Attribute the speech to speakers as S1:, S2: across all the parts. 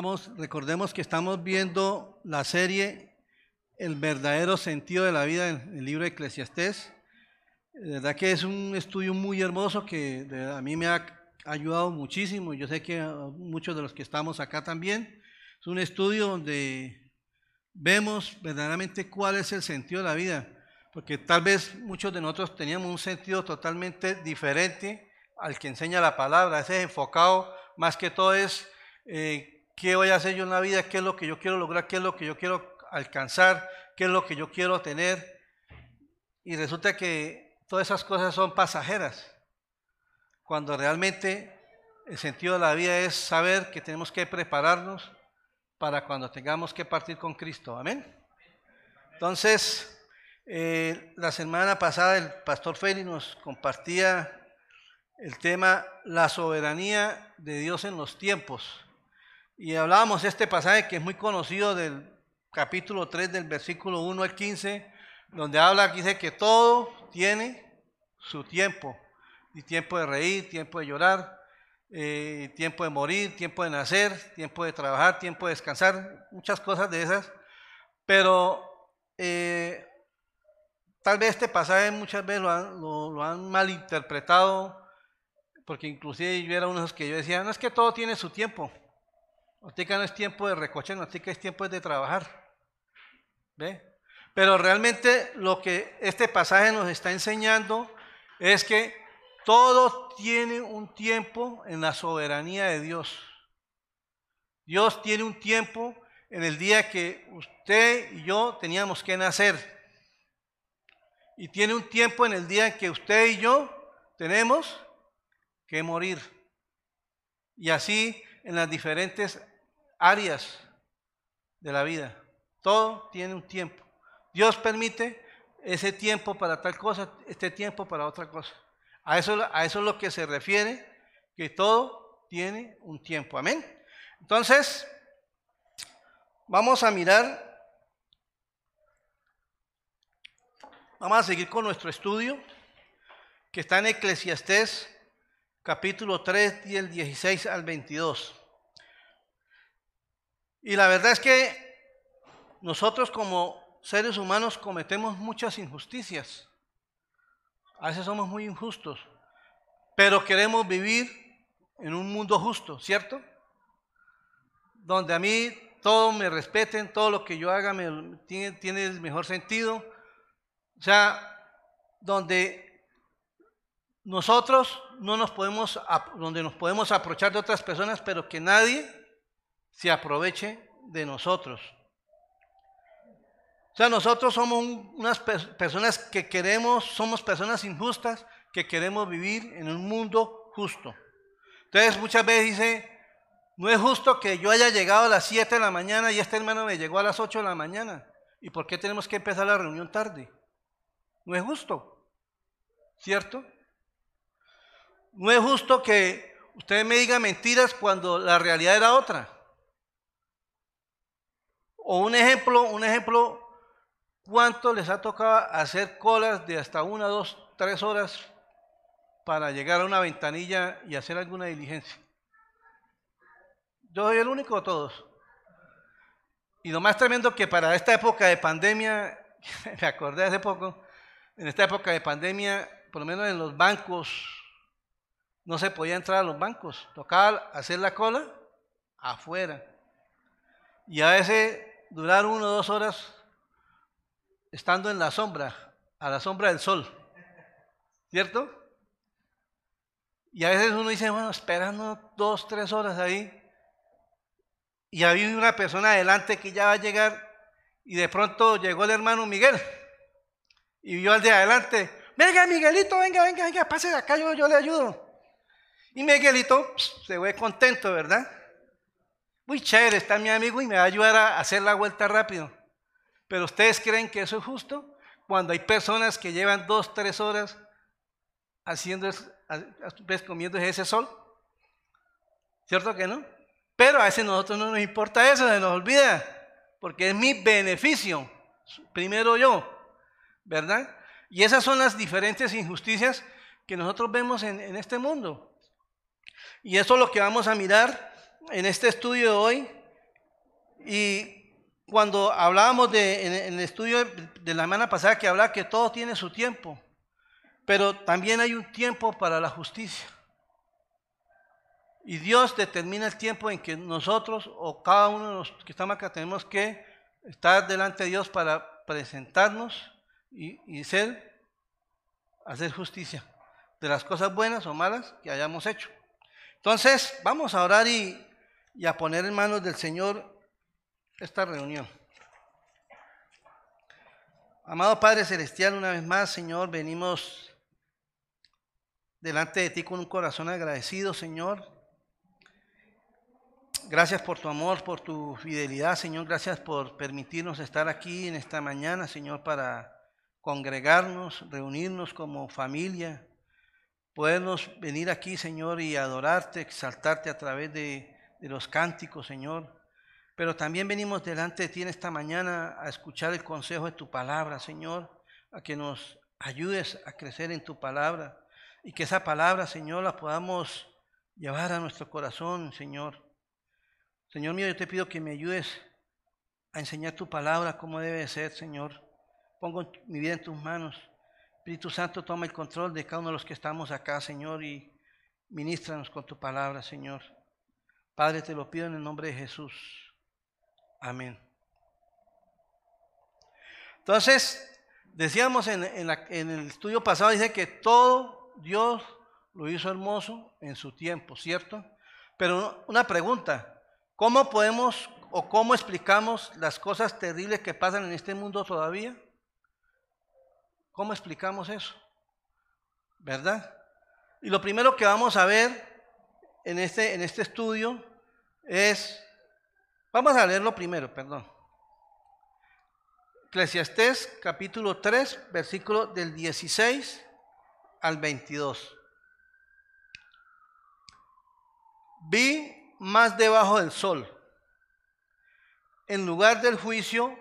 S1: Estamos, recordemos que estamos viendo la serie El verdadero sentido de la vida en el libro de Eclesiastés. De verdad que es un estudio muy hermoso que a mí me ha ayudado muchísimo. Yo sé que muchos de los que estamos acá también. Es un estudio donde vemos verdaderamente cuál es el sentido de la vida. Porque tal vez muchos de nosotros teníamos un sentido totalmente diferente al que enseña la palabra. Ese enfocado más que todo es eh, qué voy a hacer yo en la vida, qué es lo que yo quiero lograr, qué es lo que yo quiero alcanzar, qué es lo que yo quiero tener. Y resulta que todas esas cosas son pasajeras, cuando realmente el sentido de la vida es saber que tenemos que prepararnos para cuando tengamos que partir con Cristo. Amén. Entonces, eh, la semana pasada el pastor Félix nos compartía el tema la soberanía de Dios en los tiempos. Y hablábamos de este pasaje que es muy conocido del capítulo 3 del versículo 1 al 15, donde habla, dice que todo tiene su tiempo. Y tiempo de reír, tiempo de llorar, eh, tiempo de morir, tiempo de nacer, tiempo de trabajar, tiempo de descansar, muchas cosas de esas. Pero eh, tal vez este pasaje muchas veces lo han, lo han malinterpretado, porque inclusive yo era uno de los que yo decía, no es que todo tiene su tiempo. No es tiempo de recocher, ahorita es tiempo de trabajar. ¿Ve? Pero realmente lo que este pasaje nos está enseñando es que todo tiene un tiempo en la soberanía de Dios. Dios tiene un tiempo en el día que usted y yo teníamos que nacer. Y tiene un tiempo en el día que usted y yo tenemos que morir. Y así en las diferentes áreas de la vida. Todo tiene un tiempo. Dios permite ese tiempo para tal cosa, este tiempo para otra cosa. A eso, a eso es lo que se refiere, que todo tiene un tiempo. Amén. Entonces, vamos a mirar, vamos a seguir con nuestro estudio, que está en Eclesiastés capítulo 3, del 16 al 22. Y la verdad es que nosotros como seres humanos cometemos muchas injusticias. A veces somos muy injustos, pero queremos vivir en un mundo justo, ¿cierto? Donde a mí todo me respeten, todo lo que yo haga me, tiene, tiene el mejor sentido. O sea, donde nosotros no nos podemos, donde nos podemos aprovechar de otras personas, pero que nadie se aproveche de nosotros. O sea, nosotros somos unas personas que queremos, somos personas injustas, que queremos vivir en un mundo justo. Entonces muchas veces dice, no es justo que yo haya llegado a las 7 de la mañana y este hermano me llegó a las 8 de la mañana. ¿Y por qué tenemos que empezar la reunión tarde? No es justo, ¿cierto? No es justo que usted me diga mentiras cuando la realidad era otra. O un ejemplo, un ejemplo, ¿cuánto les ha tocado hacer colas de hasta una, dos, tres horas para llegar a una ventanilla y hacer alguna diligencia? Yo soy el único de todos. Y lo más tremendo que para esta época de pandemia, me acordé hace poco, en esta época de pandemia, por lo menos en los bancos, no se podía entrar a los bancos, tocaba hacer la cola afuera. Y a veces durar uno o dos horas estando en la sombra, a la sombra del sol. ¿Cierto? Y a veces uno dice, bueno, esperando dos, tres horas ahí. Y había una persona adelante que ya va a llegar y de pronto llegó el hermano Miguel. Y vio al de adelante, venga Miguelito, venga, venga, venga, pase de acá, yo, yo le ayudo. Y Miguelito se ve contento, ¿verdad? Muy chévere, está mi amigo y me va a ayudar a hacer la vuelta rápido. Pero ustedes creen que eso es justo cuando hay personas que llevan dos, tres horas haciendo, comiendo ese sol. ¿Cierto que no? Pero a veces nosotros no nos importa eso, se nos olvida, porque es mi beneficio, primero yo, ¿verdad? Y esas son las diferentes injusticias que nosotros vemos en este mundo. Y eso es lo que vamos a mirar en este estudio de hoy, Y cuando hablábamos de, en, el estudio de la semana pasada que hablaba que todo tiene su tiempo, pero también hay un tiempo para la justicia. Y Dios determina el tiempo en que nosotros o cada uno de los que estamos acá tenemos que estar delante de Dios para presentarnos y, ser, hacer justicia de las cosas buenas o malas que hayamos hecho. Entonces, vamos a orar y, y a poner en manos del Señor esta reunión. Amado Padre Celestial, una vez más, Señor, venimos delante de ti con un corazón agradecido, Señor. Gracias por tu amor, por tu fidelidad, Señor. Gracias por permitirnos estar aquí en esta mañana, Señor, para congregarnos, reunirnos como familia, podernos venir aquí, Señor, y adorarte, exaltarte a través de, de los cánticos, Señor. Pero también venimos delante de ti en esta mañana a escuchar el consejo de tu palabra, Señor, a que nos ayudes a crecer en tu palabra y que esa palabra, Señor, la podamos llevar a nuestro corazón, Señor. Señor mío, yo te pido que me ayudes a enseñar tu palabra como debe ser, Señor. Pongo mi vida en tus manos. Espíritu Santo, toma el control de cada uno de los que estamos acá, Señor, y ministranos con tu palabra, Señor. Padre, te lo pido en el nombre de Jesús. Amén. Entonces, decíamos en, el estudio pasado, dice que todo Dios lo hizo hermoso en su tiempo, ¿cierto? Pero una pregunta, ¿cómo podemos o cómo explicamos las cosas terribles que pasan en este mundo todavía? ¿Cómo explicamos eso? ¿Verdad? Y lo primero que vamos a ver en este, en este estudio es Vamos a leerlo primero, perdón. Eclesiastés capítulo 3, versículo del 16 al 22. Vi más debajo del sol. En lugar del juicio,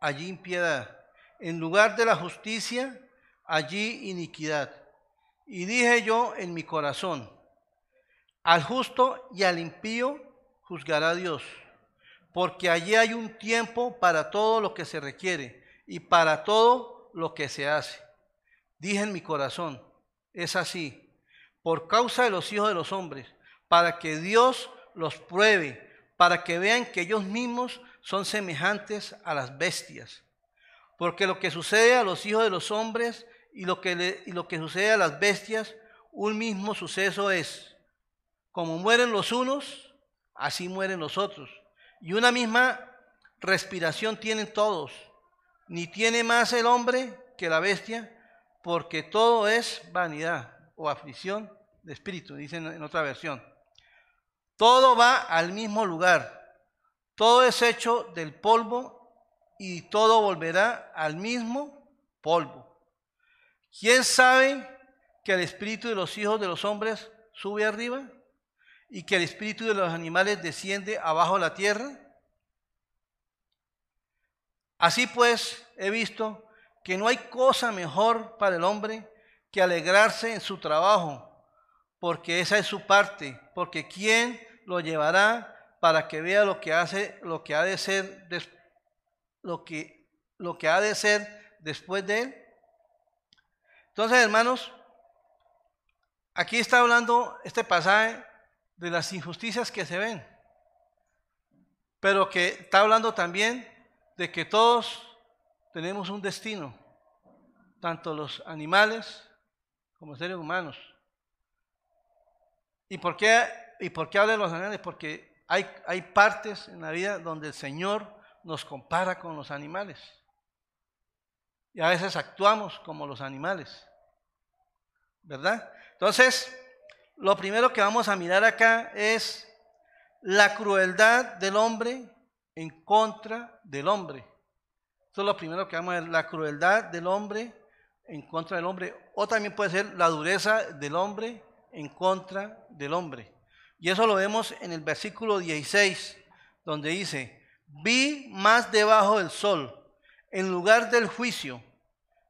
S1: allí impiedad. En lugar de la justicia, allí iniquidad. Y dije yo en mi corazón, al justo y al impío juzgará Dios porque allí hay un tiempo para todo lo que se requiere y para todo lo que se hace. Dije en mi corazón, es así, por causa de los hijos de los hombres, para que Dios los pruebe, para que vean que ellos mismos son semejantes a las bestias. Porque lo que sucede a los hijos de los hombres y lo que, y lo que sucede a las bestias, un mismo suceso es. Como mueren los unos, así mueren los otros. Y una misma respiración tienen todos. Ni tiene más el hombre que la bestia, porque todo es vanidad o aflicción de espíritu, dicen en otra versión. Todo va al mismo lugar. Todo es hecho del polvo y todo volverá al mismo polvo. ¿Quién sabe que el espíritu de los hijos de los hombres sube arriba? Y que el espíritu de los animales desciende abajo la tierra? Así pues, he visto que no hay cosa mejor para el hombre que alegrarse en su trabajo, porque esa es su parte, porque ¿quién lo llevará para que vea lo que hace, lo que ha de ser, lo que, lo que ha de ser después de él? Entonces, hermanos, aquí está hablando este pasaje de las injusticias que se ven, pero que está hablando también de que todos tenemos un destino, tanto los animales como seres humanos. ¿Y por qué, y por qué habla de los animales? Porque hay, hay partes en la vida donde el Señor nos compara con los animales. Y a veces actuamos como los animales. ¿Verdad? Entonces, lo primero que vamos a mirar acá es la crueldad del hombre en contra del hombre. Eso es lo primero que vamos a ver, la crueldad del hombre en contra del hombre. O también puede ser la dureza del hombre en contra del hombre. Y eso lo vemos en el versículo 16, donde dice, vi más debajo del sol, en lugar del juicio,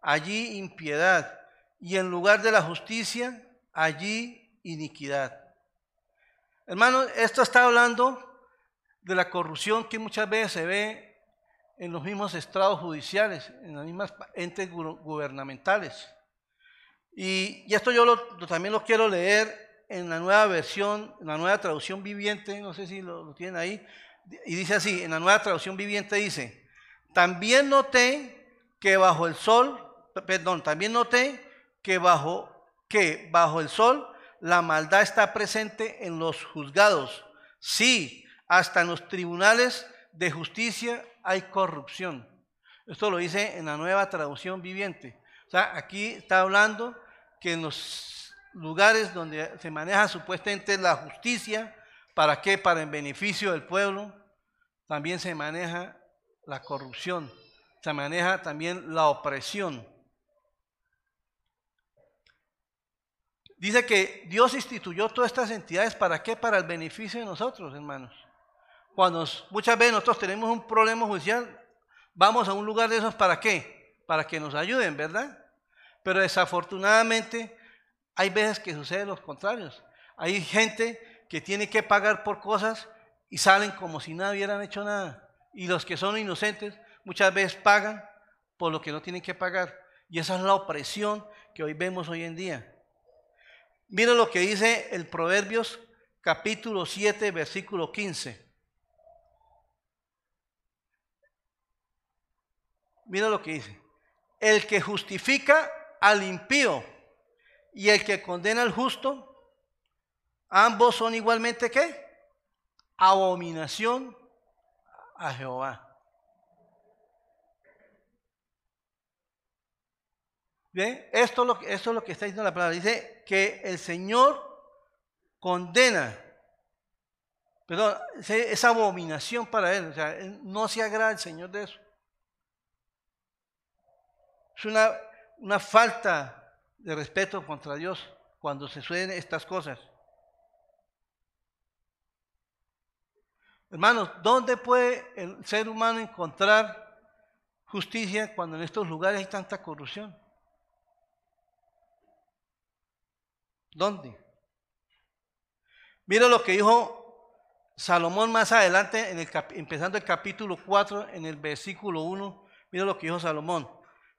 S1: allí impiedad, y en lugar de la justicia, allí iniquidad. Hermano, esto está hablando de la corrupción que muchas veces se ve en los mismos estrados judiciales, en las mismas entes gubernamentales. Y, esto yo también lo quiero leer en la nueva versión, en la nueva traducción viviente, no sé si lo, lo tienen ahí, y dice así, en la nueva traducción viviente dice, también noté que bajo el sol, perdón, también noté que bajo, que bajo el sol la maldad está presente en los juzgados. Sí, hasta en los tribunales de justicia hay corrupción. Esto lo dice en la nueva traducción viviente. O sea, aquí está hablando que en los lugares donde se maneja supuestamente la justicia, ¿para qué? Para en beneficio del pueblo, también se maneja la corrupción, se maneja también la opresión. Dice que Dios instituyó todas estas entidades para qué? Para el beneficio de nosotros, hermanos. Cuando muchas veces nosotros tenemos un problema judicial, vamos a un lugar de esos para qué? Para que nos ayuden, ¿verdad? Pero desafortunadamente hay veces que sucede lo contrario. Hay gente que tiene que pagar por cosas y salen como si nada hubieran hecho nada. Y los que son inocentes muchas veces pagan por lo que no tienen que pagar. Y esa es la opresión que hoy vemos hoy en día. Mira lo que dice el Proverbios capítulo 7, versículo 15. Mira lo que dice. El que justifica al impío y el que condena al justo, ambos son igualmente qué? Abominación a Jehová. Esto es, lo, esto es lo que está diciendo la palabra. Dice que el Señor condena, perdón, esa abominación para él. O sea, no se agrada el Señor de eso. Es una, una falta de respeto contra Dios cuando se suceden estas cosas. Hermanos, ¿dónde puede el ser humano encontrar justicia cuando en estos lugares hay tanta corrupción? ¿Dónde? Mira lo que dijo Salomón más adelante, en el, empezando el capítulo 4, en el versículo 1. Mira lo que dijo Salomón.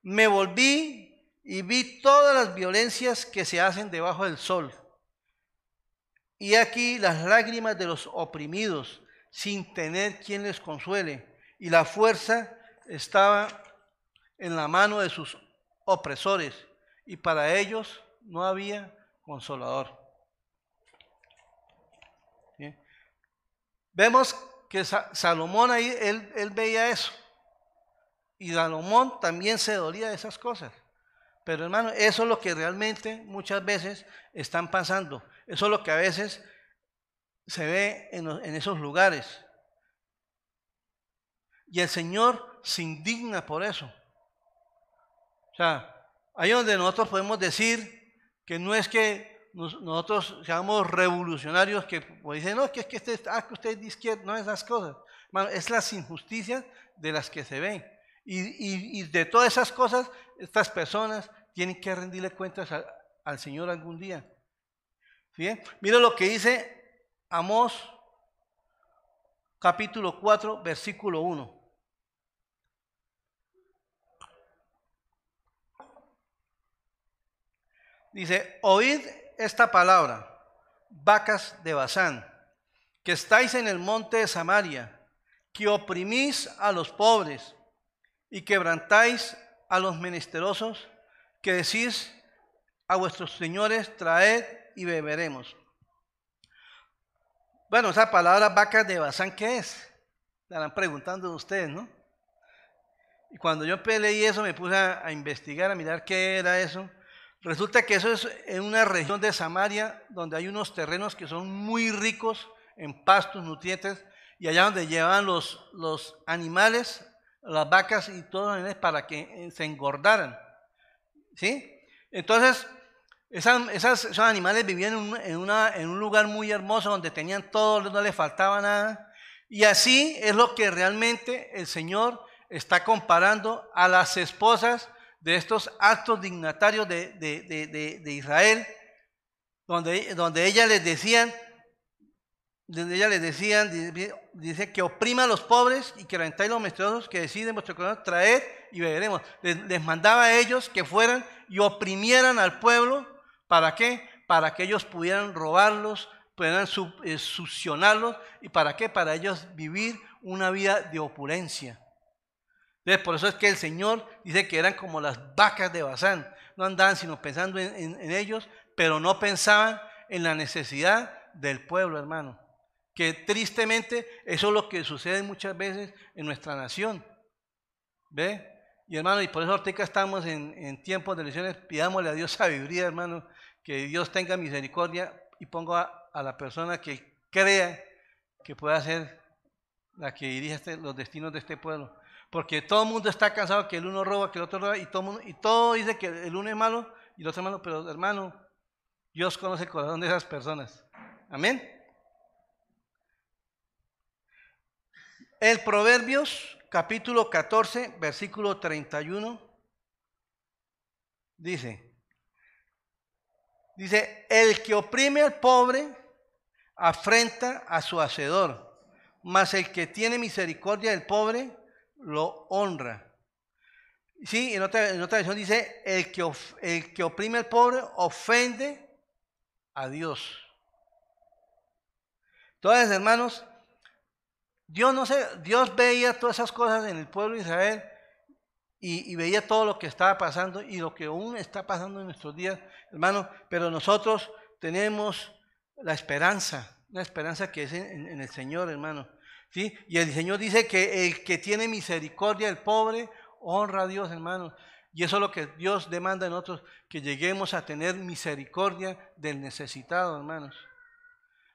S1: Me volví y vi todas las violencias que se hacen debajo del sol. Y aquí las lágrimas de los oprimidos, sin tener quien les consuele. Y la fuerza estaba en la mano de sus opresores. Y para ellos no había consolador. Vemos que Salomón ahí, él, veía eso. Y Salomón también se dolía de esas cosas. Pero hermano, eso es lo que realmente muchas veces están pasando. Eso es lo que a veces se ve en, en esos lugares. Y el Señor se indigna por eso. O sea, ahí donde nosotros podemos decir, que no es que nosotros seamos revolucionarios que pues, dicen, no, que es que usted, ah, que usted es de izquierda, no esas cosas. es las injusticias de las que se ven. Y, de todas esas cosas, estas personas tienen que rendirle cuentas al Señor algún día. ¿Sí? Mira lo que dice Amós capítulo 4, versículo 1. Dice, oíd esta palabra, vacas de Bazán, que estáis en el monte de Samaria, que oprimís a los pobres y quebrantáis a los menesterosos, que decís a vuestros señores, traed y beberemos. Bueno, esa palabra vacas de Bazán, ¿qué es? Estarán preguntando ustedes, ¿no? Y cuando yo leí eso, me puse a investigar, a mirar qué era eso. Resulta que eso es en una región de Samaria donde hay unos terrenos que son muy ricos en pastos, nutrientes, y allá donde llevan los, los animales, las vacas y animales para que eh, se engordaran. ¿Sí? Entonces, esos animales vivían en, una, en un lugar muy hermoso donde tenían todo, no les faltaba nada. Y así es lo que realmente el Señor está comparando a las esposas de estos actos dignatarios de, Israel, donde, donde ellas les decían, donde ella les decían, dice que oprima a los pobres y que reventáis los menesterosos que deciden vuestro corazón, traed y beberemos. Les, mandaba a ellos que fueran y oprimieran al pueblo, ¿para qué? Para que ellos pudieran robarlos, pudieran eh, succionarlos, ¿y para qué? Para ellos vivir una vida de opulencia. Entonces, por eso es que el Señor dice que eran como las vacas de Bazán, no andaban sino pensando en ellos, pero no pensaban en la necesidad del pueblo, hermano que tristemente eso es lo que sucede muchas veces en nuestra nación. ¿Ve? Y hermano, y por eso ahorita estamos en, tiempos de elecciones, pidámosle a Dios sabiduría, hermano, que Dios tenga misericordia y ponga a, la persona que crea que pueda ser la que dirija este, los destinos de este pueblo. Porque todo el mundo está cansado que el uno roba, que el otro roba, y todo, y todo dice que el uno es malo y el otro es malo, pero hermano, Dios conoce el corazón de esas personas. Amén. El Proverbios capítulo 14, versículo 31, dice, dice, el que oprime al pobre afrenta a su hacedor, mas el que tiene misericordia del pobre lo honra. Sí, en otra, en otra versión dice, el que, el que oprime al pobre ofende a Dios. Entonces, hermanos, Dios, no sé, Dios veía todas esas cosas en el pueblo de Israel y, veía todo lo que estaba pasando y lo que aún está pasando en nuestros días, hermano, pero nosotros tenemos la esperanza, la esperanza que es en, el Señor, hermano. Y el Señor dice que el que tiene misericordia del pobre, honra a Dios, hermano. Y eso es lo que Dios demanda en nosotros, que lleguemos a tener misericordia del necesitado, hermanos.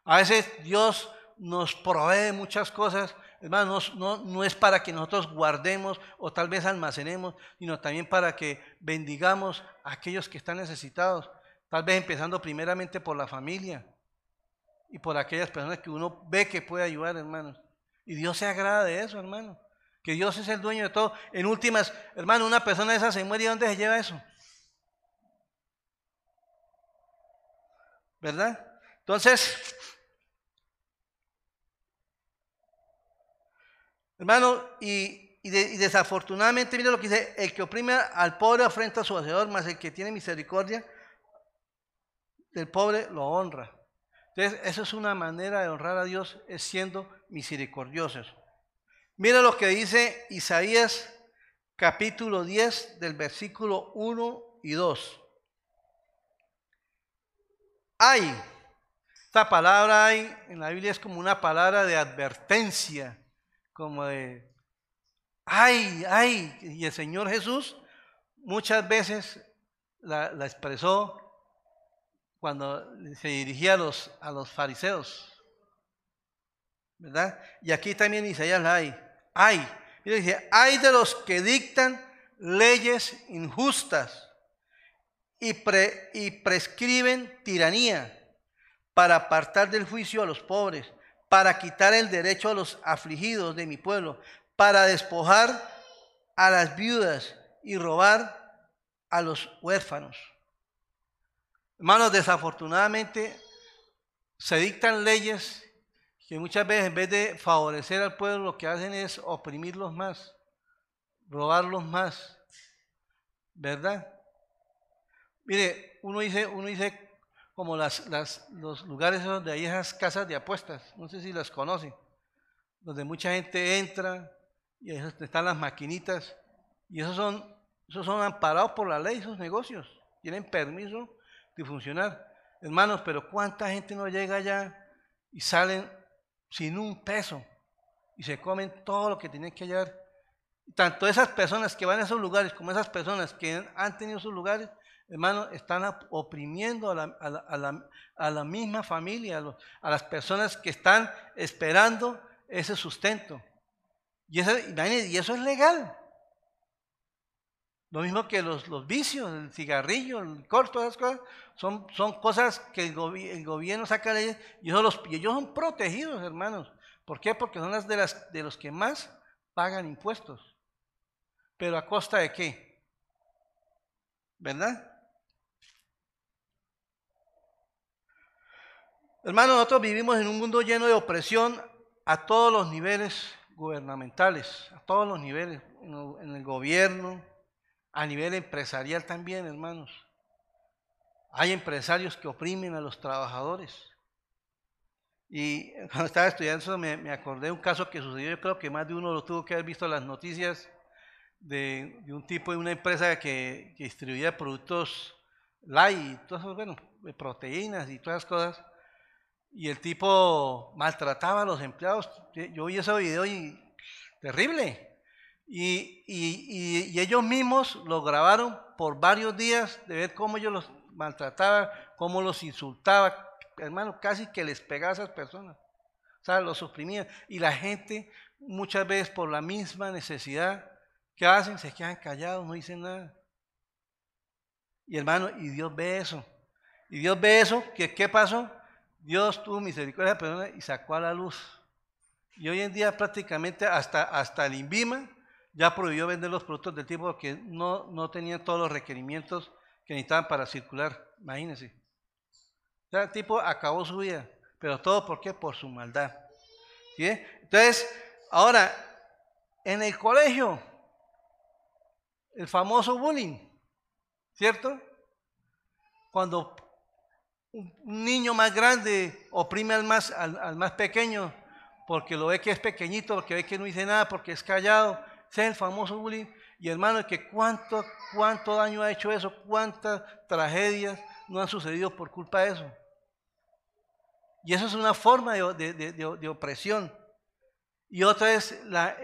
S1: A veces Dios nos provee muchas cosas, hermanos, no, no es para que nosotros guardemos o tal vez almacenemos, sino también para que bendigamos a aquellos que están necesitados, tal vez empezando primeramente por la familia y por aquellas personas que uno ve que puede ayudar, hermanos. Y Dios se agrada de eso, hermano. Que Dios es el dueño de todo. En últimas, hermano, una persona de esa se muere y ¿dónde se lleva eso? ¿Verdad? Entonces, Hermano, y, desafortunadamente, mire lo que dice, el que oprime al pobre afrenta a su hacedor, más el que tiene misericordia del pobre lo honra. Entonces, eso es una manera de honrar a Dios, es siendo misericordiosos. Mira lo que dice Isaías capítulo 10 del versículo 1 y 2. Hay, esta palabra hay en la Biblia es como una palabra de advertencia como de, ay, ay, y el Señor Jesús muchas veces la, expresó cuando se dirigía a los, a los fariseos. Y aquí también Isaías hay. Hay. Mira, dice, hay de los que dictan leyes injustas y, y prescriben tiranía para apartar del juicio a los pobres para quitar el derecho a los afligidos de mi pueblo, para despojar a las viudas y robar a los huérfanos. Hermanos, desafortunadamente se dictan leyes que muchas veces en vez de favorecer al pueblo lo que hacen es oprimirlos más, robarlos más, ¿verdad? Mire, uno dice, uno dice como las, los lugares donde hay esas casas de apuestas, no sé si las conocen, donde mucha gente entra y ahí están las maquinitas, y esos son, esos son amparados por la ley, esos negocios, tienen permiso de funcionar. Hermanos, pero ¿cuánta gente no llega allá y salen sin un peso y se comen todo lo que tienen que hallar? Tanto esas personas que van a esos lugares como esas personas que han tenido esos lugares hermano, están oprimiendo a la, misma familia, a, las personas que están esperando ese sustento. Y eso, y eso es legal. Lo mismo que los, los, vicios, el cigarrillo, el corto, esas cosas, son, son cosas que el, gobierno saca leyes y, los, y ellos son protegidos, hermanos. ¿Por qué? Porque son las de, las de los que más pagan impuestos. Pero a costa de qué? ¿Verdad? Hermanos, nosotros vivimos en un mundo lleno de opresión a todos los niveles gubernamentales, a todos los niveles, en el gobierno, a nivel empresarial también, hermanos. Hay empresarios que oprimen a los trabajadores. Y cuando estaba estudiando eso me, acordé de un caso que sucedió, yo creo que más de uno lo tuvo que haber visto las noticias, de, un tipo de una empresa que, distribuía productos light todas bueno, proteínas y todas cosas. Y el tipo maltrataba a los empleados. Yo vi ese video y terrible. Y, ellos mismos lo grabaron por varios días de ver cómo ellos los maltrataban, cómo los insultaba, hermano, casi que les pegaba a esas personas. O sea, los suprimían. Y la gente, muchas veces por la misma necesidad, ¿qué hacen? Se quedan callados, no dicen nada. Y hermano, y Dios ve eso. Y Dios ve eso, que ¿qué pasó? Dios tuvo misericordia de y sacó a la luz. Y hoy en día prácticamente hasta, hasta el INVIMA ya prohibió vender los productos del tipo que no, no tenían todos los requerimientos que necesitaban para circular. Imagínense. el tipo acabó su vida. Pero todo por qué? Por su maldad. ¿Sí? Entonces, ahora, en el colegio, el famoso bullying, ¿cierto? Cuando un niño más grande oprime al más, al más pequeño porque lo ve que es pequeñito, porque ve que no dice nada, porque es callado. Es el famoso bullying. Y hermano, que cuánto, cuánto daño ha hecho eso, cuántas tragedias no han sucedido por culpa de eso. Y eso es una forma de, opresión. Y otra es la,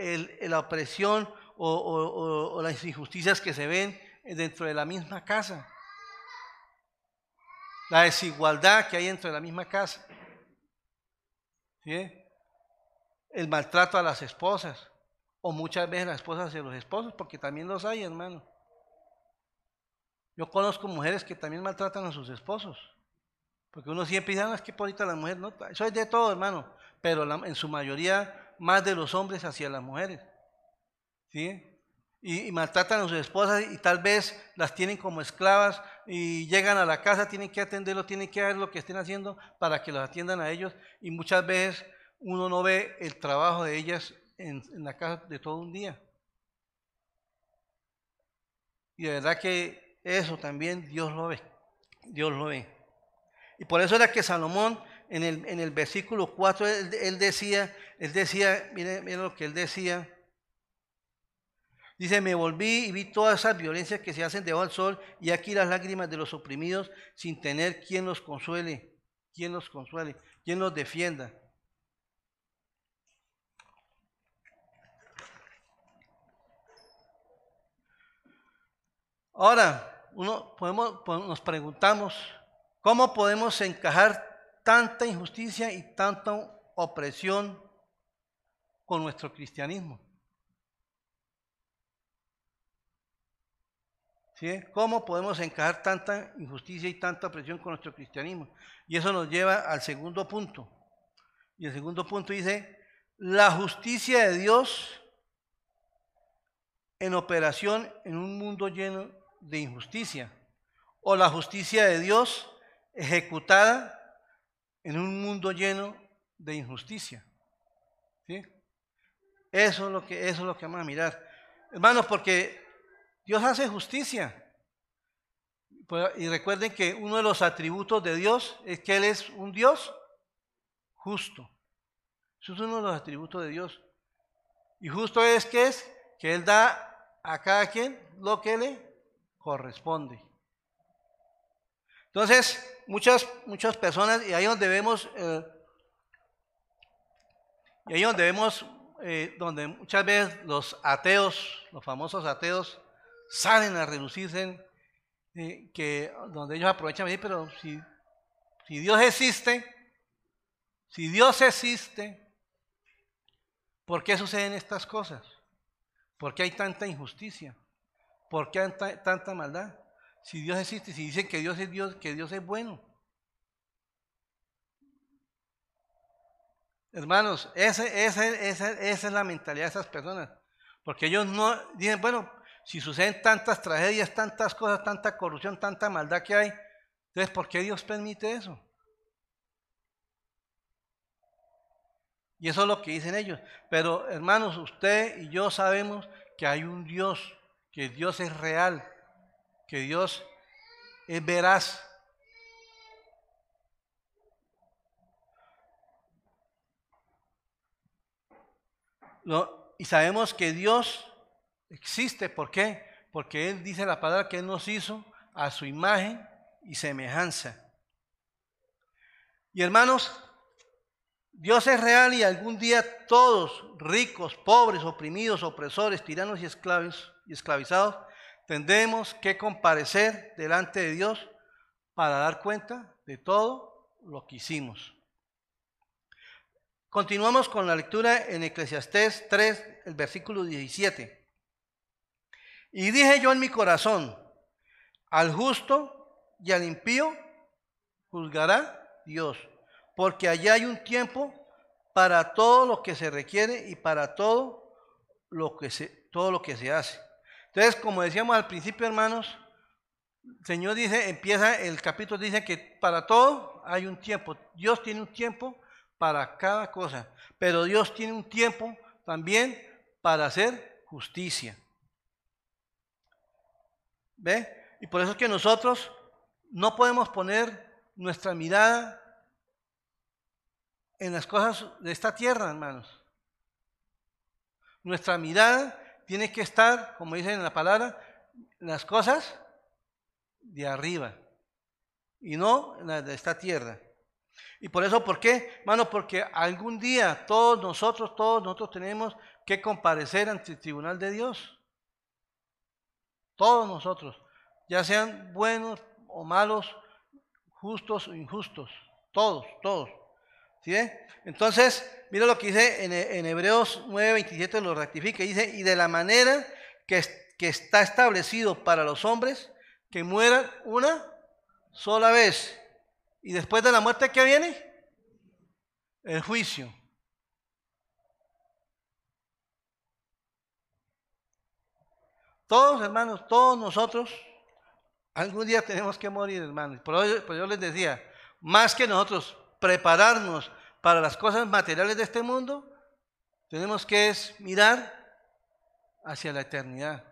S1: la opresión o, las injusticias que se ven dentro de la misma casa. La desigualdad que hay dentro de la misma casa. ¿Sí? el maltrato a las esposas, o muchas veces las esposas hacia los esposos, porque también los hay, hermano. Yo conozco mujeres que también maltratan a sus esposos, porque uno siempre dice, no, es que por la mujer, no, eso es de todo, hermano, pero en su mayoría más de los hombres hacia las mujeres, ¿sí? Y, y, maltratan a sus esposas y tal vez las tienen como esclavas y llegan a la casa, tienen que atenderlo, tienen que ver lo que estén haciendo para que los atiendan a ellos y muchas veces uno no ve el trabajo de ellas en, la casa de todo un día. Y de verdad que eso también Dios lo ve. Dios lo ve. Y por eso era que Salomón en el, en el versículo 4, él, decía, él decía, mire, mire lo que él decía. Dice, me volví y vi todas esas violencias que se hacen debajo del sol y aquí las lágrimas de los oprimidos sin tener quien los consuele, quien los consuele, quien los defienda. Ahora, uno podemos, nos preguntamos, ¿cómo podemos encajar tanta injusticia y tanta opresión con nuestro cristianismo? ¿Sí? ¿Cómo podemos encajar tanta injusticia y tanta opresión con nuestro cristianismo? Y eso nos lleva al segundo punto. Y el segundo punto dice, la justicia de Dios en operación en un mundo lleno de injusticia o la justicia de Dios ejecutada en un mundo lleno de injusticia. ¿Sí? Eso es lo que eso es lo que vamos a mirar. Hermanos, porque Dios hace justicia. Pues, y recuerden que uno de los atributos de Dios es que Él es un Dios justo. Eso es uno de los atributos de Dios. Y justo es que es que Él da a cada quien lo que le corresponde. Entonces, muchas, muchas personas, y ahí donde vemos, eh, y ahí donde vemos, eh, donde muchas veces los ateos, los famosos ateos, salen a relucirse, eh, que donde ellos aprovechan, pero si, si Dios existe, si Dios existe, ¿por qué suceden estas cosas? ¿Por qué hay tanta injusticia? ¿Por qué tanta maldad? Si Dios existe, si dicen que Dios es Dios, que Dios es bueno. Hermanos, esa, es la mentalidad de esas personas. Porque ellos no dicen, bueno, si suceden tantas tragedias, tantas cosas, tanta corrupción, tanta maldad que hay, entonces, ¿por qué Dios permite eso? Y eso es lo que dicen ellos. Pero hermanos, usted y yo sabemos que hay un Dios, que Dios es real, que Dios es veraz. y sabemos que Dios existe. ¿Por qué? Porque Él dice la palabra que Él nos hizo a su imagen y semejanza. Y hermanos, Dios es real y algún día todos, ricos, pobres, oprimidos, opresores, tiranos y esclavos y esclavizados, tendremos que comparecer delante de Dios para dar cuenta de todo lo que hicimos. Continuamos con la lectura en Eclesiastés 3, el versículo 17. Y dije yo en mi corazón, al justo y al impío juzgará Dios, porque allá hay un tiempo para todo lo que se requiere y para todo lo que se, todo lo que se hace. Entonces, como decíamos al principio, hermanos, el Señor dice, empieza el capítulo, dice que para todo hay un tiempo. Dios tiene un tiempo para cada cosa, pero Dios tiene un tiempo también para hacer justicia. ¿Ve? Y por eso es que nosotros no podemos poner nuestra mirada en las cosas de esta tierra, hermanos. Nuestra mirada tiene que estar, como dice en la palabra, las cosas de arriba y no las de esta tierra. Y por eso, ¿por qué? Hermano, porque algún día todos nosotros, todos nosotros tenemos que comparecer ante el tribunal de Dios. Todos nosotros, ya sean buenos o malos, justos o injustos, todos, todos. Entonces, mira lo que dice en, en Hebreos 9:27, lo ratifica, dice, y de la manera que, está establecido para los hombres, que mueran una sola vez. Y después de la muerte, ¿qué viene? El juicio. Todos, hermanos, todos nosotros, algún día tenemos que morir, hermanos. Por eso, por yo les decía, más que nosotros prepararnos para las cosas materiales de este mundo, tenemos que es mirar hacia la eternidad.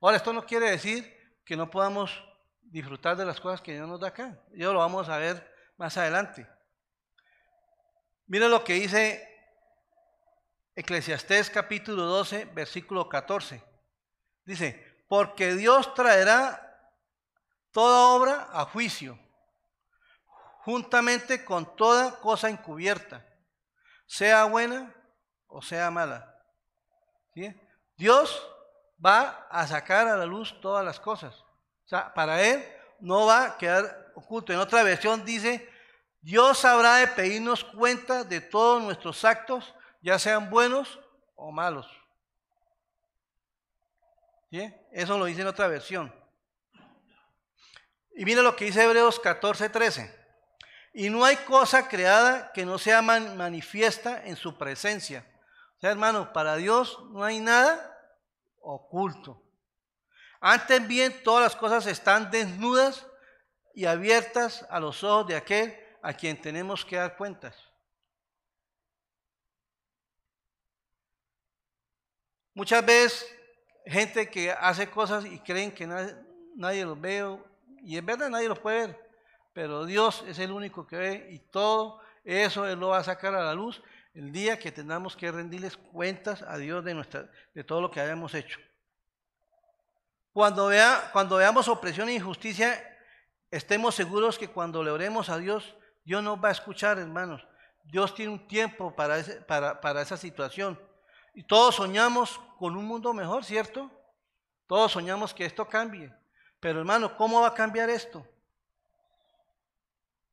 S1: Ahora, esto no quiere decir que no podamos disfrutar de las cosas que Dios nos da acá. Yo lo vamos a ver más adelante. Mira lo que dice Eclesiastés capítulo 12, versículo 14. Dice, porque Dios traerá toda obra a juicio juntamente con toda cosa encubierta, sea buena o sea mala. Dios va a sacar a la luz todas las cosas. O sea, para Él no va a quedar oculto. En otra versión dice, Dios habrá de pedirnos cuenta de todos nuestros actos, ya sean buenos o malos. Eso lo dice en otra versión. Y mira lo que dice Hebreos 14, 13. Y no hay cosa creada que no sea manifiesta en su presencia. O sea, hermano, para Dios no hay nada oculto. Antes bien, todas las cosas están desnudas y abiertas a los ojos de aquel a quien tenemos que dar cuentas. Muchas veces gente que hace cosas y creen que nadie, nadie los ve, y en verdad nadie los puede ver pero Dios es el único que ve y todo eso Él lo va a sacar a la luz el día que tengamos que rendirles cuentas a Dios de, nuestra, de todo lo que hayamos hecho. Cuando, vea, cuando veamos opresión e injusticia, estemos seguros que cuando le oremos a Dios, Dios nos va a escuchar, hermanos. Dios tiene un tiempo para, para, para esa situación. Y todos soñamos con un mundo mejor, ¿cierto? Todos soñamos que esto cambie. Pero hermano, ¿cómo va a cambiar esto?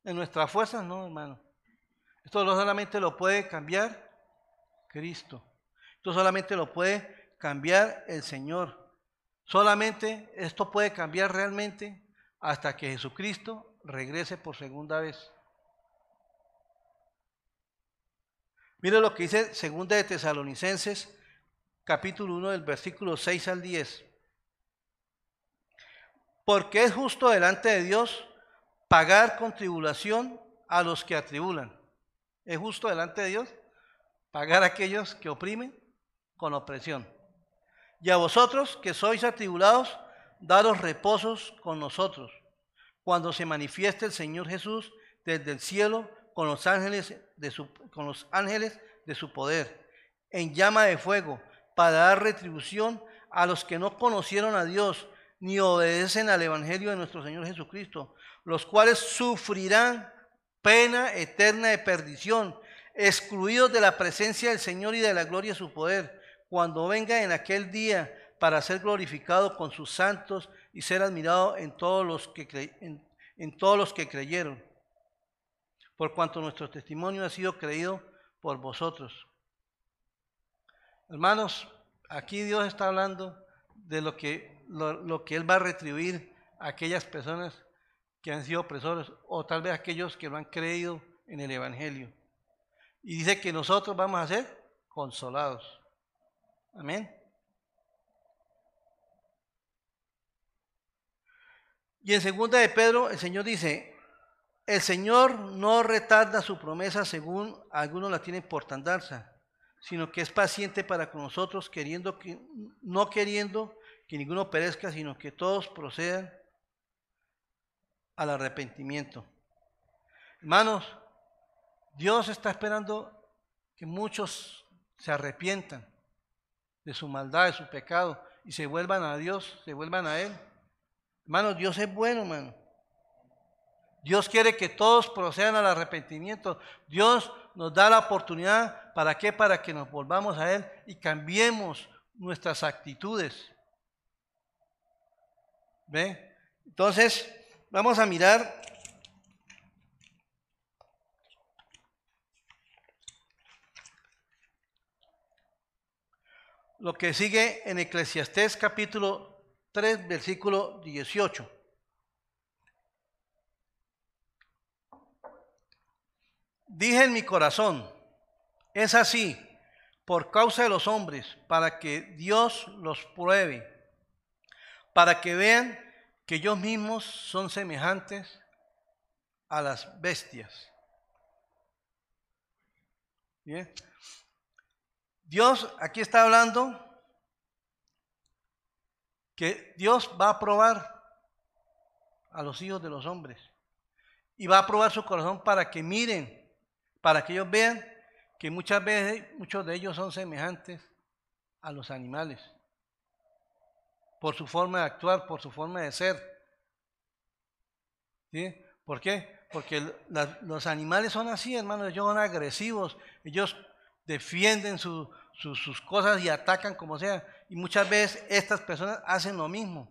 S1: En nuestras fuerzas no, hermano. Esto solamente lo puede cambiar Cristo. Esto solamente lo puede cambiar el Señor. Solamente esto puede cambiar realmente hasta que Jesucristo regrese por segunda vez. Mire lo que dice segunda de Tesalonicenses, capítulo 1 del versículo 6 al 10. Porque es justo delante de Dios pagar con tribulación a los que atribulan. ¿Es justo delante de Dios? pagar a aquellos que oprimen con opresión. Y a vosotros que sois atribulados, daros reposos con nosotros, cuando se manifieste el Señor Jesús desde el cielo con los ángeles de su, con los ángeles de su poder, en llama de fuego, para dar retribución a los que no conocieron a Dios ni obedecen al Evangelio de nuestro Señor Jesucristo, los cuales sufrirán pena eterna de perdición, excluidos de la presencia del Señor y de la gloria de su poder, cuando venga en aquel día para ser glorificado con sus santos y ser admirado en todos los que, en todos los que creyeron, por cuanto nuestro testimonio ha sido creído por vosotros. Hermanos, aquí Dios está hablando de lo que, lo, que Él va a retribuir a aquellas personas que han sido opresores o tal vez aquellos que no han creído en el Evangelio. Y dice que nosotros vamos a ser consolados. Amén. Y en segunda de Pedro, el Señor dice, el Señor no retarda su promesa según algunos la tienen por tardanza, sino que es paciente para con nosotros, queriendo que, no queriendo que ninguno perezca, sino que todos procedan al arrepentimiento. Hermanos, Dios está esperando que muchos se arrepientan de su maldad, de su pecado, y se vuelvan a Dios, se vuelvan a Él. Hermanos, Dios es bueno, hermano. Dios quiere que todos procedan al arrepentimiento. Dios nos da la oportunidad, ¿para qué? Para que nos volvamos a Él y cambiemos nuestras actitudes. Entonces, vamos a mirar. Lo que sigue en Eclesiastés capítulo 3, versículo 18. Dije en mi corazón, es así, por causa de los hombres, para que Dios los pruebe, para que vean que ellos mismos son semejantes a las bestias. Bien. Dios aquí está hablando que Dios va a probar a los hijos de los hombres y va a probar su corazón para que miren para que ellos vean que muchas veces muchos de ellos son semejantes a los animales, por su forma de actuar, por su forma de ser. ¿Sí? ¿Por qué? Porque los animales son así, hermanos, ellos son agresivos, ellos defienden sus cosas y atacan como sea. Y muchas veces estas personas hacen lo mismo.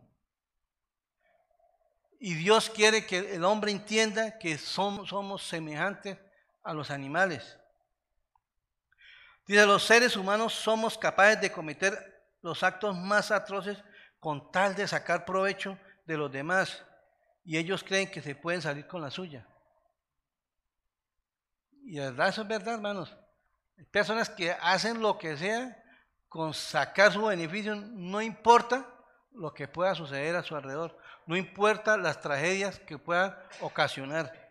S1: Y Dios quiere que el hombre entienda que somos, somos semejantes a los animales. Dice, los seres humanos somos capaces de cometer los actos más atroces con tal de sacar provecho de los demás y ellos creen que se pueden salir con la suya. Y la verdad, eso es verdad, hermanos. Hay personas que hacen lo que sea con sacar su beneficio, no importa lo que pueda suceder a su alrededor, no importa las tragedias que puedan ocasionar.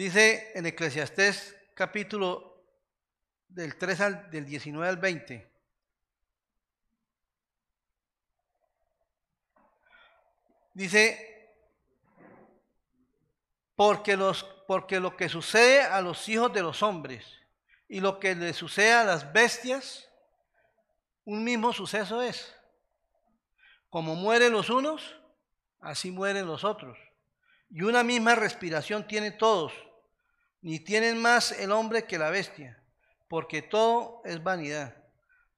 S1: Dice en Eclesiastés capítulo del 3 al del 19 al 20. Dice, porque, los, porque lo que sucede a los hijos de los hombres y lo que le sucede a las bestias, un mismo suceso es. Como mueren los unos, así mueren los otros. Y una misma respiración tienen todos ni tienen más el hombre que la bestia, porque todo es vanidad.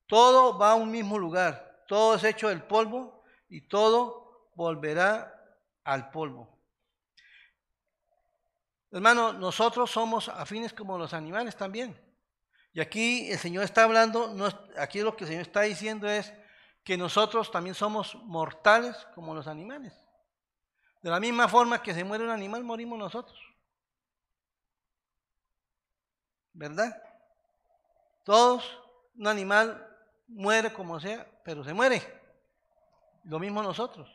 S1: Todo va a un mismo lugar, todo es hecho del polvo y todo volverá al polvo. Hermano, nosotros somos afines como los animales también. Y aquí el Señor está hablando, aquí lo que el Señor está diciendo es que nosotros también somos mortales como los animales. De la misma forma que se muere un animal, morimos nosotros. ¿Verdad? Todos, un animal muere como sea, pero se muere. Lo mismo nosotros.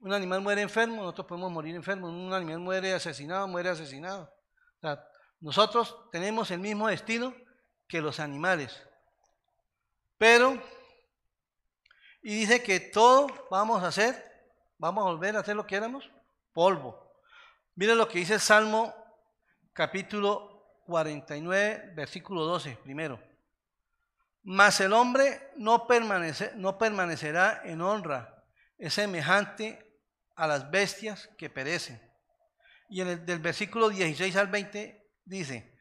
S1: Un animal muere enfermo, nosotros podemos morir enfermos. Un animal muere asesinado, muere asesinado. nosotros tenemos el mismo destino que los animales. Pero, y dice que todo vamos a hacer, vamos a volver a hacer lo que éramos, polvo. Miren lo que dice el Salmo capítulo 49, versículo 12, primero. Mas el hombre no, permanece, no permanecerá en honra, es semejante a las bestias que perecen. Y en el del versículo 16 al 20 dice,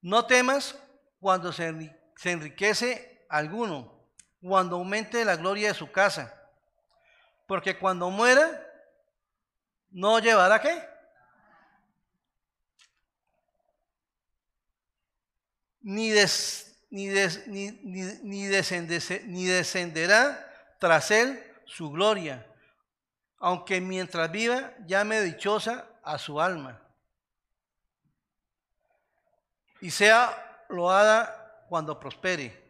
S1: no temas cuando se, se enriquece alguno, cuando aumente la gloria de su casa, porque cuando muera, no llevará qué? Ni, ni, ni, descenderá tras él su gloria, aunque mientras viva llame dichosa a su alma. Y sea loada cuando prospere.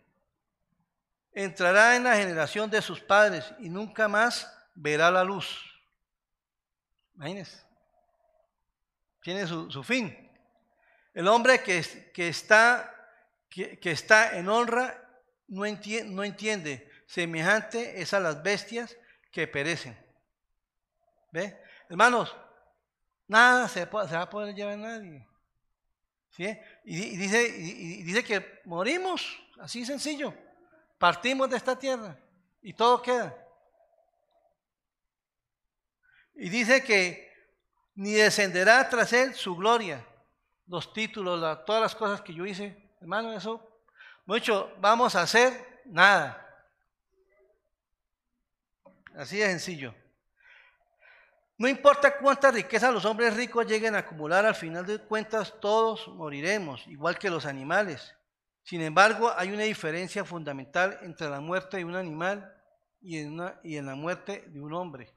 S1: Entrará en la generación de sus padres y nunca más verá la luz. Imagínense. Tiene su, su fin. El hombre que, que está que, está en honra no, entiende. Semejante es a las bestias que perecen. ¿Ve? Hermanos, nada se, va a poder llevar a nadie. ¿Sí? Y, dice, y, dice que morimos, así sencillo. Partimos de esta tierra y todo queda. Y dice que ni descenderá tras él su gloria, los títulos, todas las cosas que yo hice, Hermano, eso, mucho, vamos a hacer nada. Así de sencillo. No importa cuántas riquezas los hombres ricos lleguen a acumular, al final de cuentas todos moriremos, igual que los animales. Sin embargo, hay una diferencia fundamental entre la muerte de un animal y en, y en la muerte de un hombre.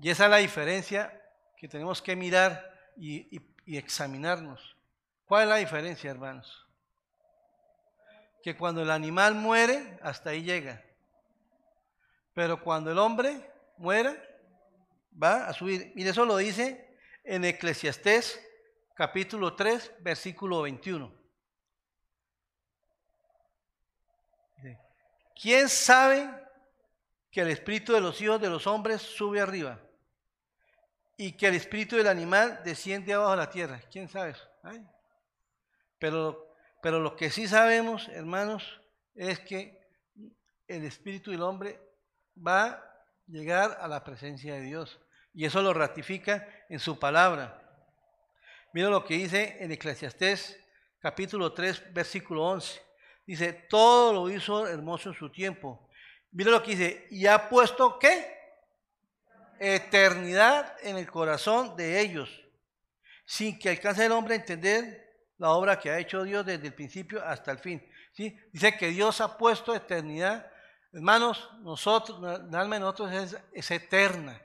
S1: Y esa es la diferencia que tenemos que mirar y examinarnos. ¿Cuál es la diferencia, hermanos? Que cuando el animal muere, hasta ahí llega. Pero cuando el hombre muera, va a subir. Mire, eso lo dice en Eclesiastés capítulo 3, versículo 21. ¿Quién sabe que el espíritu de los hijos de los hombres sube arriba y que el espíritu del animal desciende abajo de la tierra? ¿Quién sabe eso? Pero, pero lo que sí sabemos, hermanos, es que el espíritu del hombre va a llegar a la presencia de Dios. Y eso lo ratifica en su palabra. Mira lo que dice en Eclesiastés capítulo 3, versículo 11. Dice, todo lo hizo hermoso en su tiempo. Mira lo que dice, y ha puesto qué? Eternidad en el corazón de ellos, sin que alcance el hombre a entender la obra que ha hecho Dios desde el principio hasta el fin. ¿sí? Dice que Dios ha puesto eternidad. Hermanos, nosotros, el alma de nosotros es, es eterna.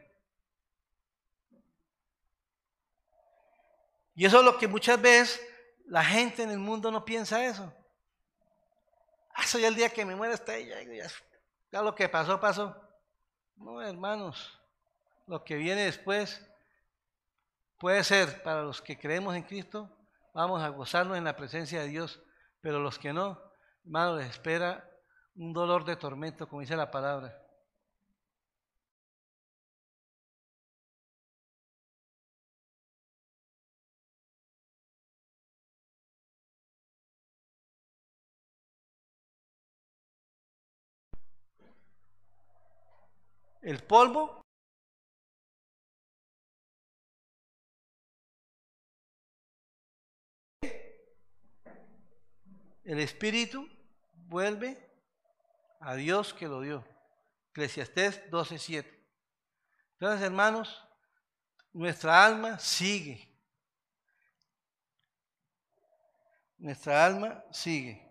S1: Y eso es lo que muchas veces la gente en el mundo no piensa eso. Ah, soy el día que me muera está ella. Ya, ya lo que pasó, pasó. No, hermanos, lo que viene después puede ser para los que creemos en Cristo vamos a gozarnos en la presencia de Dios, pero los que no, hermano, les espera un dolor de tormento, como dice la palabra. El polvo el espíritu vuelve a Dios que lo dio. Eclesiastés 12:7. Entonces, hermanos, nuestra alma sigue. Nuestra alma sigue.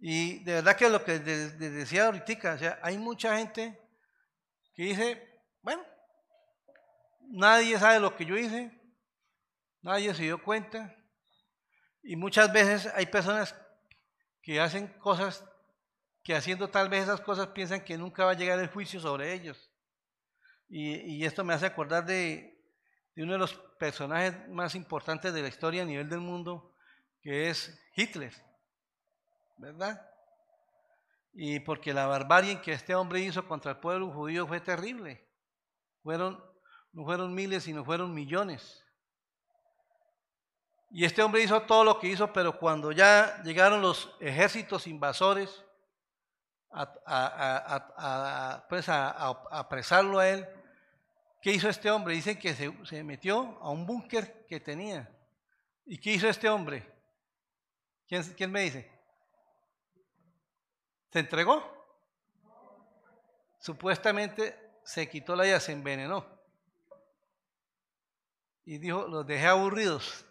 S1: Y de verdad que lo que decía ahorita, o sea, hay mucha gente que dice, bueno, nadie sabe lo que yo hice, Nadie se dio cuenta. Y muchas veces hay personas que hacen cosas que haciendo tal vez esas cosas piensan que nunca va a llegar el juicio sobre ellos. Y, esto me hace acordar de, de, uno de los personajes más importantes de la historia a nivel del mundo, que es Hitler, ¿verdad? Y porque la barbarie que este hombre hizo contra el pueblo judío fue terrible. Fueron, no fueron miles, sino fueron millones. Y este hombre hizo todo lo que hizo, pero cuando ya llegaron los ejércitos invasores a, pues apresarlo a él, ¿qué hizo este hombre? Dicen que se, metió a un búnker que tenía. ¿Y qué hizo este hombre? ¿Quién, ¿Quién me dice? ¿Se entregó? Supuestamente se quitó la vida, se envenenó. Y dijo, los dejé aburridos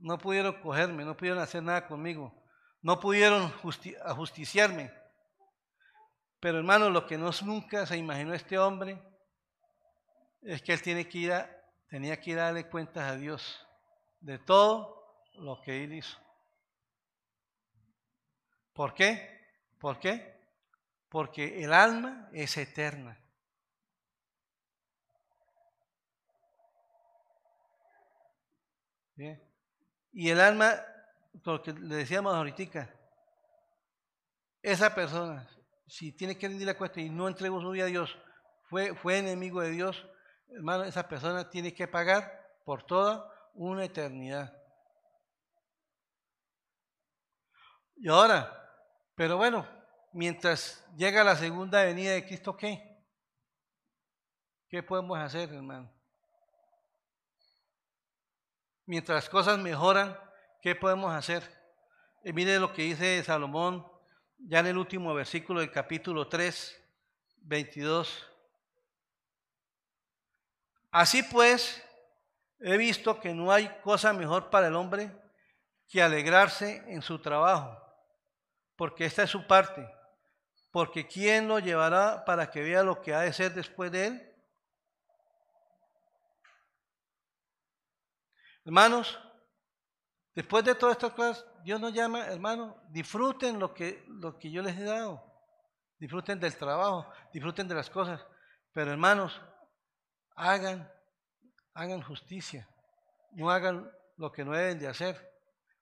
S1: no pudieron cogerme, no pudieron hacer nada conmigo, no pudieron ajusticiarme. Pero hermano, lo que no nunca se imaginó este hombre es que él tiene que ir a, tenía que ir a darle cuentas a Dios de todo lo que él hizo. ¿Por qué? ¿Por qué? Porque el alma es eterna. ¿Bien? Y el alma, porque le decíamos ahorita, esa persona, si tiene que rendir la cuenta y no entregó su vida a Dios, fue, fue enemigo de Dios, hermano, esa persona tiene que pagar por toda una eternidad. Y ahora, pero bueno, mientras llega la segunda venida de Cristo, ¿qué? ¿Qué podemos hacer, hermano? Mientras las cosas mejoran, ¿qué podemos hacer? Y mire lo que dice Salomón ya en el último versículo del capítulo 3, 22. Así pues, he visto que no hay cosa mejor para el hombre que alegrarse en su trabajo, porque esta es su parte, porque ¿quién lo llevará para que vea lo que ha de ser después de él? Hermanos, después de todas estas cosas, Dios nos llama, hermanos, disfruten lo que, lo que yo les he dado. Disfruten del trabajo, disfruten de las cosas. Pero hermanos, hagan, hagan justicia. No hagan lo que no deben de hacer.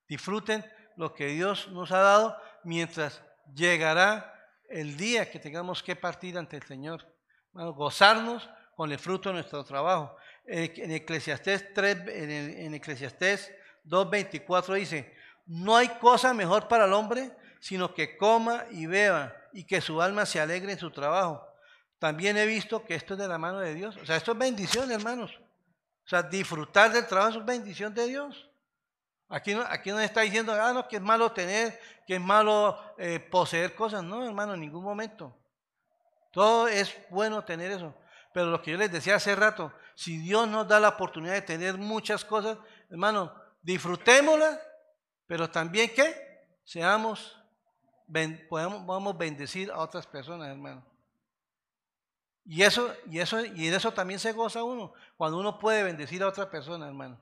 S1: Disfruten lo que Dios nos ha dado mientras llegará el día que tengamos que partir ante el Señor. gozarnos con el fruto de nuestro trabajo en Eclesiastés 3, en, Eclesiastés 2.24 dice, no hay cosa mejor para el hombre sino que coma y beba y que su alma se alegre en su trabajo. También he visto que esto es de la mano de Dios. O sea, esto es bendición, hermanos. O sea, disfrutar del trabajo es bendición de Dios. Aquí no, aquí no está diciendo, ah, no, que es malo tener, que es malo eh, poseer cosas. No, hermano, en ningún momento. Todo es bueno tener eso. Pero lo que yo les decía hace rato, si Dios nos da la oportunidad de tener muchas cosas, hermano, disfrutémoslas, pero también que seamos, podamos, podamos bendecir a otras personas, hermano. Y eso, y eso, y de eso también se goza uno, cuando uno puede bendecir a otra persona, hermano.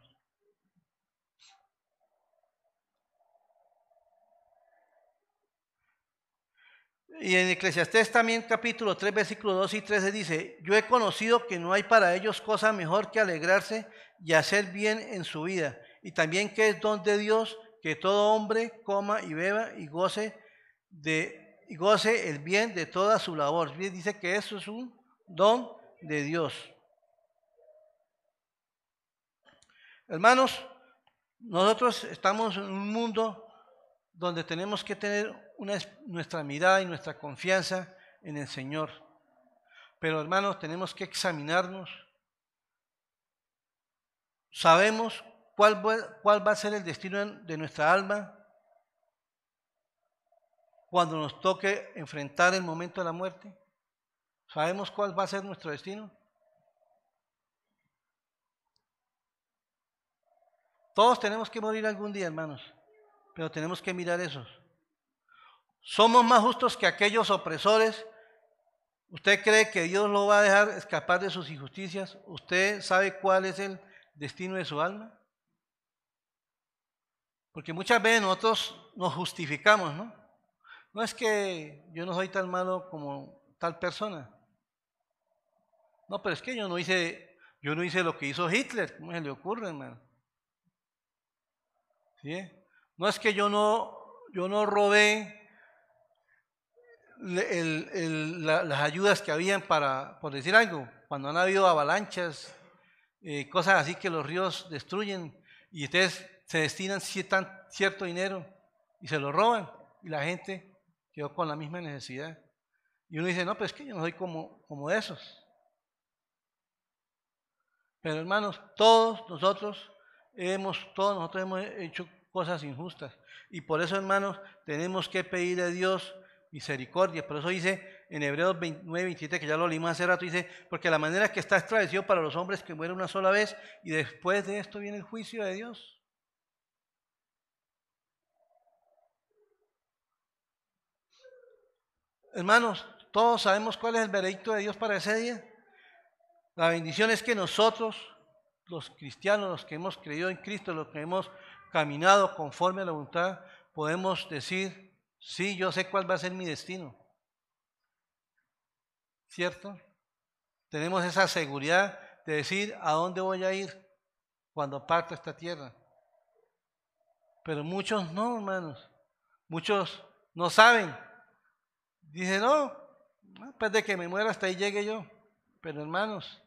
S1: Y en Eclesiastés también capítulo 3 versículos 2 y 13 dice, yo he conocido que no hay para ellos cosa mejor que alegrarse y hacer bien en su vida. Y también que es don de Dios que todo hombre coma y beba y goce, de, y goce el bien de toda su labor. Dice que eso es un don de Dios. Hermanos, nosotros estamos en un mundo donde tenemos que tener nuestra mirada y nuestra confianza en el Señor. Pero hermanos, tenemos que examinarnos. Sabemos cuál, cuál va a ser el destino de nuestra alma cuando nos toque enfrentar el momento de la muerte. ¿Sabemos cuál va a ser nuestro destino? Todos tenemos que morir algún día, hermanos, pero tenemos que mirar eso. Somos más justos que aquellos opresores. ¿Usted cree que Dios lo va a dejar escapar de sus injusticias? ¿Usted sabe cuál es el destino de su alma? Porque muchas veces nosotros nos justificamos, ¿no? no es que yo no soy tan malo como tal persona. No, pero es que yo no hice, yo no hice lo que hizo Hitler, ¿cómo se le ocurre, hermano? ¿Sí? No es que yo no, yo no robé las ayudas que habían para, por decir algo, cuando han habido avalanchas, eh, cosas así que los ríos destruyen y ustedes se destinan cierto dinero y se lo roban y la gente quedó con la misma necesidad. Y uno dice, no, pues es que yo no soy como, como esos. Pero hermanos, todos nosotros hemos, todos nosotros hemos hecho cosas injustas. Y por eso, hermanos, tenemos que pedir a Dios misericordia. Por eso dice en Hebreos 29, 27, que ya lo leímos hace rato, dice, porque la manera que está establecido para los hombres que mueren una sola vez y después de esto viene el juicio de Dios. Hermanos, todos sabemos cuál es el veredicto de Dios para ese día. La bendición es que nosotros, los cristianos, los que hemos creído en Cristo, los que hemos caminado conforme a la voluntad, podemos decir, sí, yo sé cuál va a ser mi destino. ¿Cierto? Tenemos esa seguridad de decir a dónde voy a ir cuando parto esta tierra. Pero muchos no, hermanos. Muchos no saben. Dice, no, después de que me muera hasta ahí llegue yo. Pero hermanos,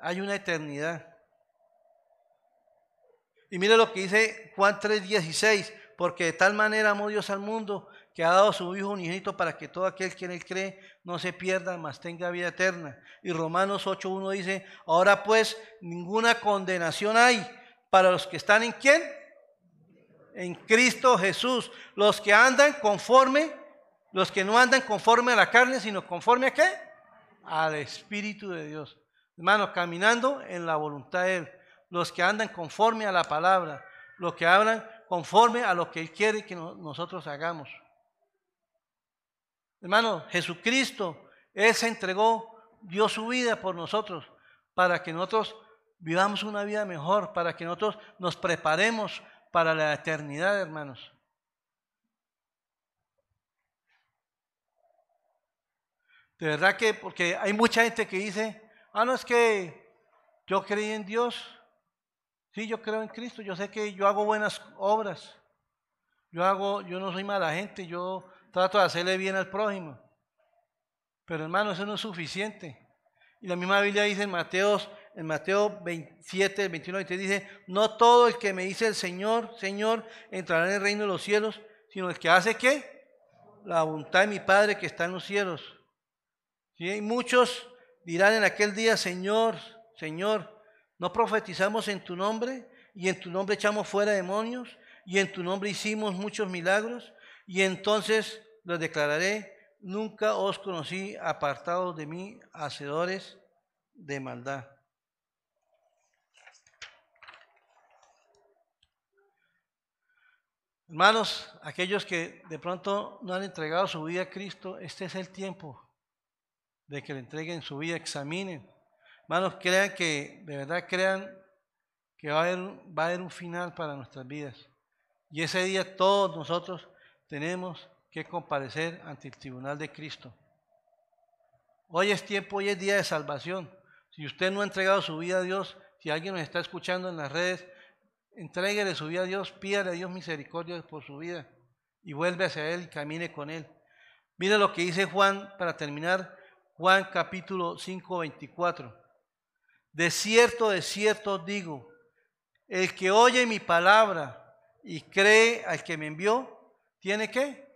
S1: hay una eternidad. Y mire lo que dice Juan 3:16, porque de tal manera amó Dios al mundo que ha dado su Hijo unigénito para que todo aquel que en él cree no se pierda, mas tenga vida eterna. Y Romanos 8:1 dice, ahora pues ninguna condenación hay para los que están en quién? En Cristo Jesús, los que andan conforme los que no andan conforme a la carne, sino conforme a qué? Al Espíritu de Dios. Hermanos, caminando en la voluntad de Él. Los que andan conforme a la palabra. Los que hablan conforme a lo que Él quiere que nosotros hagamos. Hermano, Jesucristo, Él se entregó, dio su vida por nosotros, para que nosotros vivamos una vida mejor, para que nosotros nos preparemos para la eternidad, hermanos. De verdad que, porque hay mucha gente que dice, ah, no es que yo creí en Dios, sí, yo creo en Cristo, yo sé que yo hago buenas obras, yo hago, yo no soy mala gente, yo trato de hacerle bien al prójimo. Pero hermano, eso no es suficiente. Y la misma Biblia dice en Mateo, en Mateo 27, 21, te dice, no todo el que me dice el Señor, Señor, entrará en el reino de los cielos, sino el que hace qué? La voluntad de mi Padre que está en los cielos. Y muchos dirán en aquel día, Señor, Señor, ¿no profetizamos en tu nombre? Y en tu nombre echamos fuera demonios, y en tu nombre hicimos muchos milagros. Y entonces les declararé, nunca os conocí apartados de mí, hacedores de maldad. Hermanos, aquellos que de pronto no han entregado su vida a Cristo, este es el tiempo de que le entreguen su vida, examinen. Hermanos, crean que, de verdad crean que va a, haber, va a haber un final para nuestras vidas. Y ese día todos nosotros tenemos que comparecer ante el tribunal de Cristo. Hoy es tiempo, hoy es día de salvación. Si usted no ha entregado su vida a Dios, si alguien nos está escuchando en las redes, entréguele su vida a Dios, pídale a Dios misericordia por su vida y vuelve hacia Él y camine con Él. Mira lo que dice Juan para terminar Juan capítulo 5, 24. De cierto, de cierto digo, el que oye mi palabra y cree al que me envió, ¿tiene qué?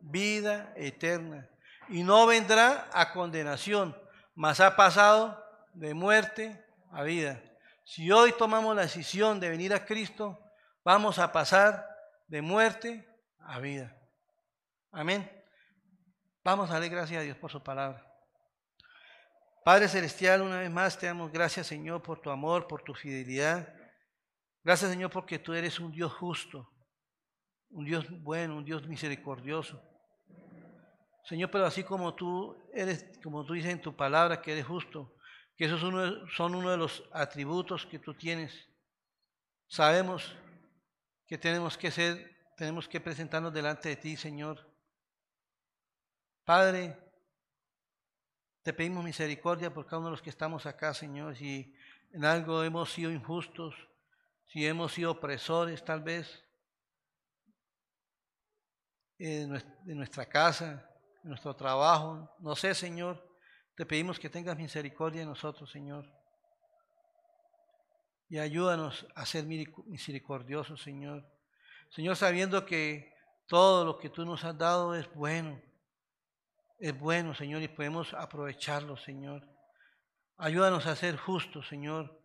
S1: Vida eterna. Y no vendrá a condenación, mas ha pasado de muerte a vida. Si hoy tomamos la decisión de venir a Cristo, vamos a pasar de muerte a vida. Amén. Vamos a darle gracias a Dios por su palabra. Padre Celestial, una vez más te damos gracias, Señor, por tu amor, por tu fidelidad. Gracias, Señor, porque tú eres un Dios justo, un Dios bueno, un Dios misericordioso. Señor, pero así como tú eres, como tú dices en tu palabra que eres justo, que esos son uno de los atributos que tú tienes, sabemos que tenemos que ser, tenemos que presentarnos delante de ti, Señor, Padre, te pedimos misericordia por cada uno de los que estamos acá, Señor. Si en algo hemos sido injustos, si hemos sido opresores, tal vez, en nuestra casa, en nuestro trabajo, no sé, Señor, te pedimos que tengas misericordia de nosotros, Señor. Y ayúdanos a ser misericordiosos, Señor. Señor, sabiendo que todo lo que tú nos has dado es bueno es bueno, Señor, y podemos aprovecharlo, Señor. Ayúdanos a ser justos, Señor,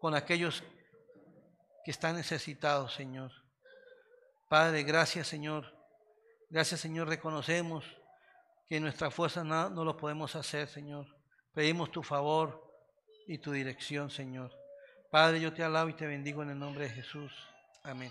S1: con aquellos que están necesitados, Señor. Padre, gracias, Señor. Gracias, Señor. Reconocemos que nuestra fuerza no, no lo podemos hacer, Señor. Pedimos tu favor y tu dirección, Señor. Padre, yo te alabo y te bendigo en el nombre de Jesús. Amén.